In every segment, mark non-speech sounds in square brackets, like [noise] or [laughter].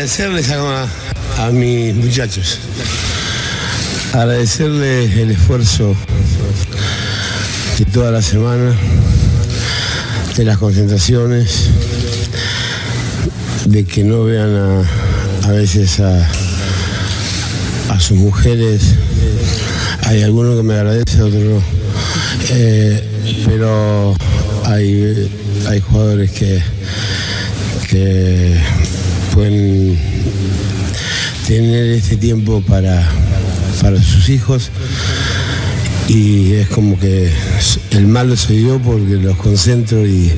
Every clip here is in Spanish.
Agradecerles a, mis muchachos. Agradecerles el esfuerzo de toda la semana, de las concentraciones, de que no vean a, a veces a, a sus mujeres. Hay algunos que me agradecen, otros no. Eh, pero hay, hay jugadores que, que pueden tener este tiempo para, para sus hijos y es como que el malo soy yo porque los concentro y,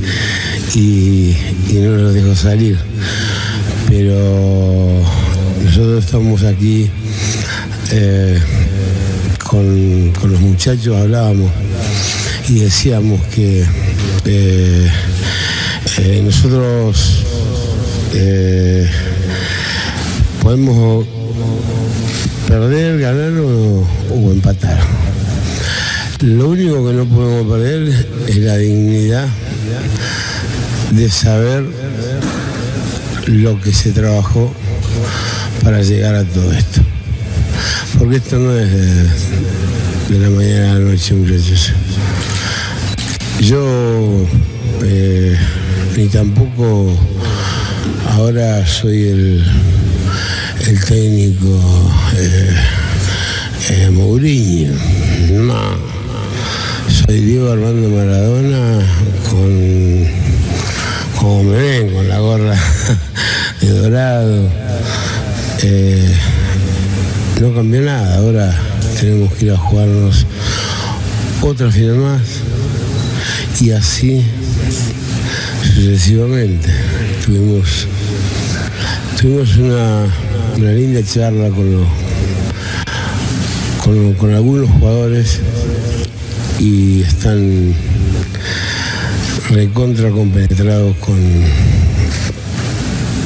y- no los dejo salir. Pero nosotros estamos aquí eh, con, con los muchachos, hablábamos y decíamos que eh, eh, nosotros eh, podemos perder, ganar o, empatar. Lo único que no podemos perder es la dignidad de saber lo que se trabajó para llegar a todo esto. Porque esto no es de, la mañana a la noche, muchachos. Yo eh, ni tampoco ahora soy el, el técnico eh, eh, Mourinho. No. Soy Diego Armando Maradona con como me ven, con la gorra [laughs] de dorado. Eh, no cambió nada, ahora tenemos que ir a jugarnos otra final más y así sucesivamente. Tuvimos, tuvimos una, una linda charla con, los- con, algunos jugadores y están recontra compenetrados con,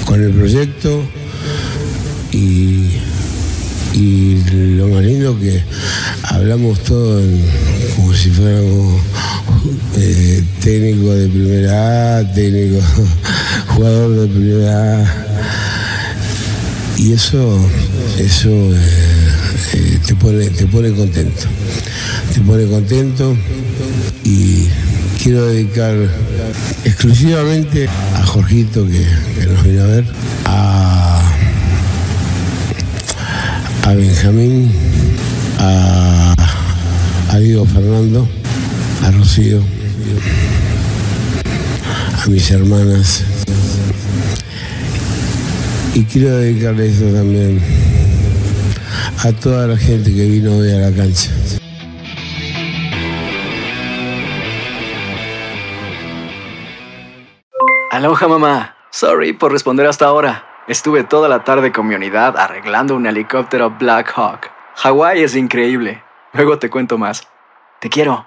con el proyecto y, y lo más lindo que hablamos todo en- como si fuéramos eh, técnico de primera A, técnico, [laughs] jugador de primera A. Y eso, eso eh, eh, te, pone, te pone contento. Te pone contento y quiero dedicar exclusivamente a Jorgito que, nos vino a ver, a, Benjamín, a Diego Fernando, a Rocío, a mis hermanas Y quiero dedicarle esto también a toda la gente que vino hoy a la cancha. Aloha mamá. Sorry por responder hasta ahora. Estuve toda la tarde con mi unidad arreglando un helicóptero Black Hawk. Hawái es increíble. Luego te cuento más. Te quiero.